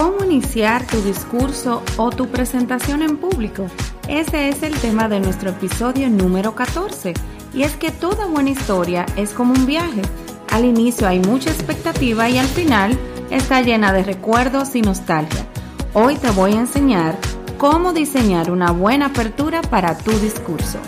¿Cómo iniciar tu discurso o tu presentación en público? Ese es el tema de nuestro episodio número 14. Y es que toda buena historia es como un viaje. Al inicio hay mucha expectativa y al final está llena de recuerdos y nostalgia. Hoy te voy a enseñar cómo diseñar una buena apertura para tu discurso.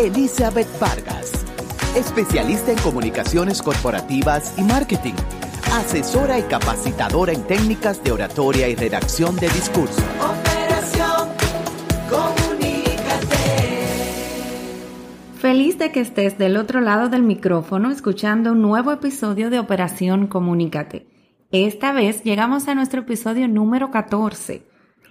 Elizabeth Vargas, especialista en comunicaciones corporativas y marketing, asesora y capacitadora en técnicas de oratoria y redacción de discurso. Operación Comunícate. Feliz de que estés del otro lado del micrófono escuchando un nuevo episodio de Operación Comunícate. Esta vez llegamos a nuestro episodio número 14.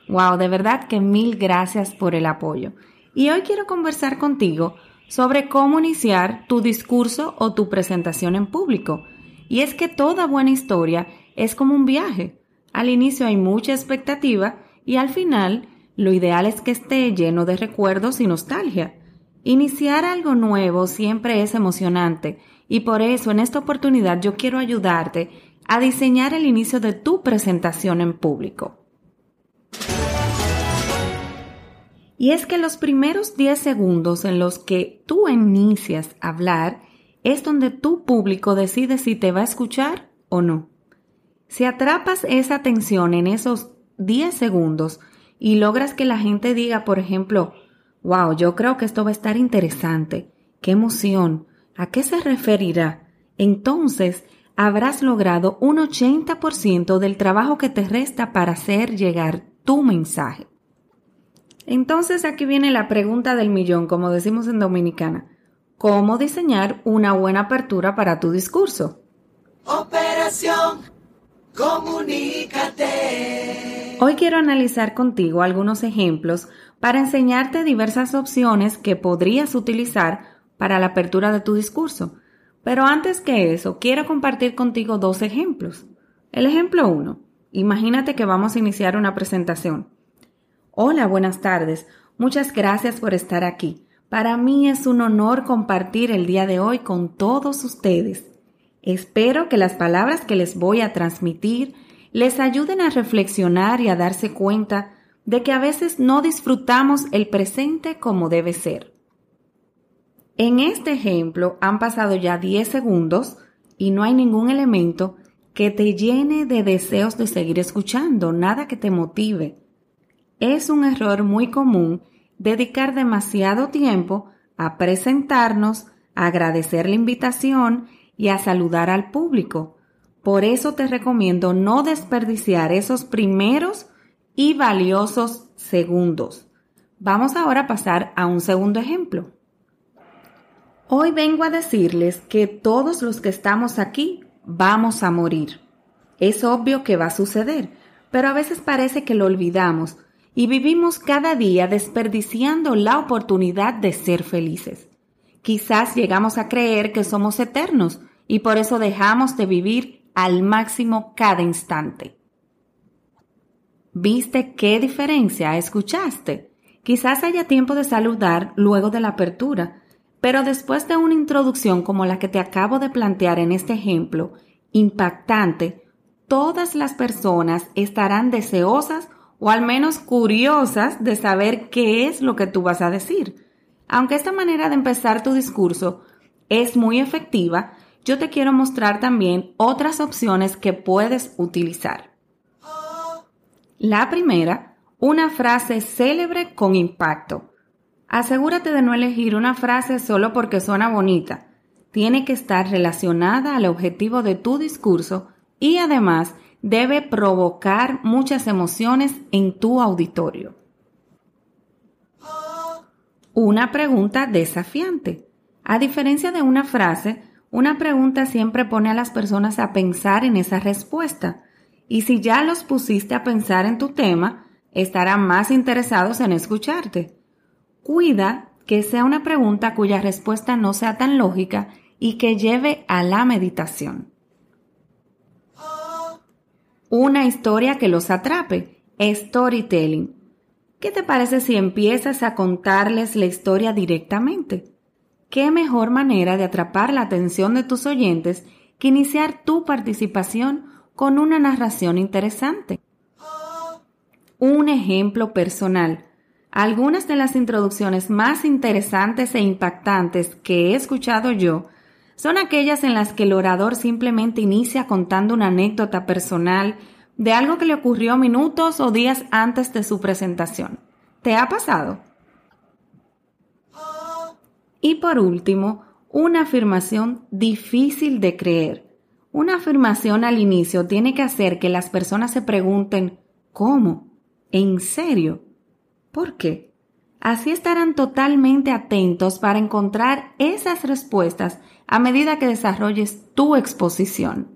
Wow, de verdad que mil gracias por el apoyo. Y hoy quiero conversar contigo sobre cómo iniciar tu discurso o tu presentación en público. Y es que toda buena historia es como un viaje. Al inicio hay mucha expectativa y al final lo ideal es que esté lleno de recuerdos y nostalgia. Iniciar algo nuevo siempre es emocionante y por eso en esta oportunidad yo quiero ayudarte a diseñar el inicio de tu presentación en público. Y es que los primeros 10 segundos en los que tú inicias a hablar es donde tu público decide si te va a escuchar o no. Si atrapas esa atención en esos 10 segundos y logras que la gente diga, por ejemplo, wow, yo creo que esto va a estar interesante, qué emoción, ¿a qué se referirá? Entonces, habrás logrado un 80% del trabajo que te resta para hacer llegar tu mensaje. Entonces aquí viene la pregunta del millón, como decimos en Dominicana. ¿Cómo diseñar una buena apertura para tu discurso? Operación Comunícate. Hoy quiero analizar contigo algunos ejemplos para enseñarte diversas opciones que podrías utilizar para la apertura de tu discurso. Pero antes que eso, quiero compartir contigo dos ejemplos. El ejemplo 1. Imagínate que vamos a iniciar una presentación. Hola, buenas tardes. Muchas gracias por estar aquí. Para mí es un honor compartir el día de hoy con todos ustedes. Espero que las palabras que les voy a transmitir les ayuden a reflexionar y a darse cuenta de que a veces no disfrutamos el presente como debe ser. En este ejemplo han pasado ya 10 segundos y no hay ningún elemento que te llene de deseos de seguir escuchando, nada que te motive. Es un error muy común dedicar demasiado tiempo a presentarnos, a agradecer la invitación y a saludar al público. Por eso te recomiendo no desperdiciar esos primeros y valiosos segundos. Vamos ahora a pasar a un segundo ejemplo. Hoy vengo a decirles que todos los que estamos aquí vamos a morir. Es obvio que va a suceder, pero a veces parece que lo olvidamos y vivimos cada día desperdiciando la oportunidad de ser felices. Quizás llegamos a creer que somos eternos y por eso dejamos de vivir al máximo cada instante. ¿Viste qué diferencia escuchaste? Quizás haya tiempo de saludar luego de la apertura, pero después de una introducción como la que te acabo de plantear en este ejemplo, impactante, todas las personas estarán deseosas o al menos curiosas de saber qué es lo que tú vas a decir. Aunque esta manera de empezar tu discurso es muy efectiva, yo te quiero mostrar también otras opciones que puedes utilizar. La primera, una frase célebre con impacto. Asegúrate de no elegir una frase solo porque suena bonita. Tiene que estar relacionada al objetivo de tu discurso y además debe provocar muchas emociones en tu auditorio. Una pregunta desafiante. A diferencia de una frase, una pregunta siempre pone a las personas a pensar en esa respuesta. Y si ya los pusiste a pensar en tu tema, estarán más interesados en escucharte. Cuida que sea una pregunta cuya respuesta no sea tan lógica y que lleve a la meditación. Una historia que los atrape. Storytelling. ¿Qué te parece si empiezas a contarles la historia directamente? ¿Qué mejor manera de atrapar la atención de tus oyentes que iniciar tu participación con una narración interesante? Un ejemplo personal. Algunas de las introducciones más interesantes e impactantes que he escuchado yo son aquellas en las que el orador simplemente inicia contando una anécdota personal de algo que le ocurrió minutos o días antes de su presentación. ¿Te ha pasado? Y por último, una afirmación difícil de creer. Una afirmación al inicio tiene que hacer que las personas se pregunten ¿cómo? ¿En serio? ¿Por qué? Así estarán totalmente atentos para encontrar esas respuestas a medida que desarrolles tu exposición.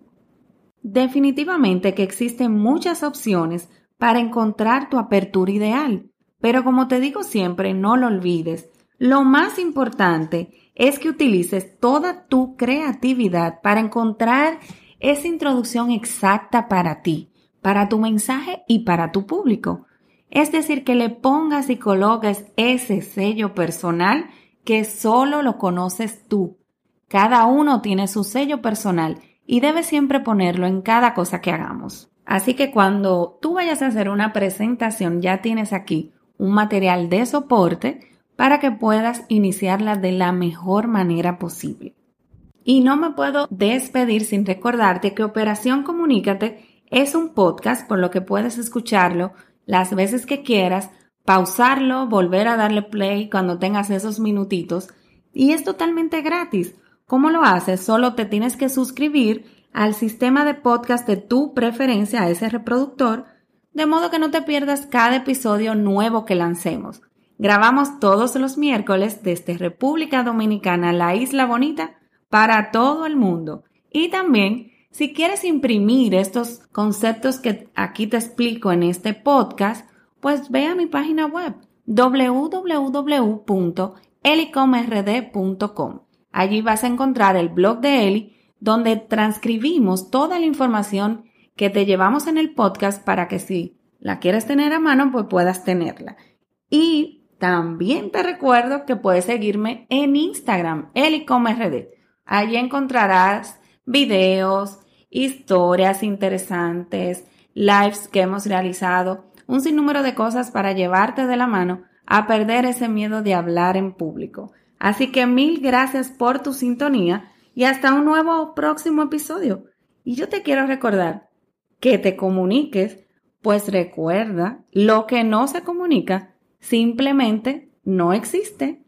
Definitivamente que existen muchas opciones para encontrar tu apertura ideal, pero como te digo siempre, no lo olvides, lo más importante es que utilices toda tu creatividad para encontrar esa introducción exacta para ti, para tu mensaje y para tu público. Es decir, que le pongas y coloques ese sello personal que solo lo conoces tú. Cada uno tiene su sello personal y debes siempre ponerlo en cada cosa que hagamos. Así que cuando tú vayas a hacer una presentación ya tienes aquí un material de soporte para que puedas iniciarla de la mejor manera posible. Y no me puedo despedir sin recordarte que Operación Comunícate es un podcast por lo que puedes escucharlo las veces que quieras, pausarlo, volver a darle play cuando tengas esos minutitos y es totalmente gratis. ¿Cómo lo haces? Solo te tienes que suscribir al sistema de podcast de tu preferencia, a ese reproductor, de modo que no te pierdas cada episodio nuevo que lancemos. Grabamos todos los miércoles desde República Dominicana, la isla bonita, para todo el mundo. Y también si quieres imprimir estos conceptos que aquí te explico en este podcast, pues ve a mi página web www.elicomrd.com. Allí vas a encontrar el blog de Eli donde transcribimos toda la información que te llevamos en el podcast para que si la quieres tener a mano, pues puedas tenerla. Y también te recuerdo que puedes seguirme en Instagram, elicomrd. Allí encontrarás videos, historias interesantes, lives que hemos realizado, un sinnúmero de cosas para llevarte de la mano a perder ese miedo de hablar en público. Así que mil gracias por tu sintonía y hasta un nuevo próximo episodio. Y yo te quiero recordar que te comuniques, pues recuerda, lo que no se comunica simplemente no existe.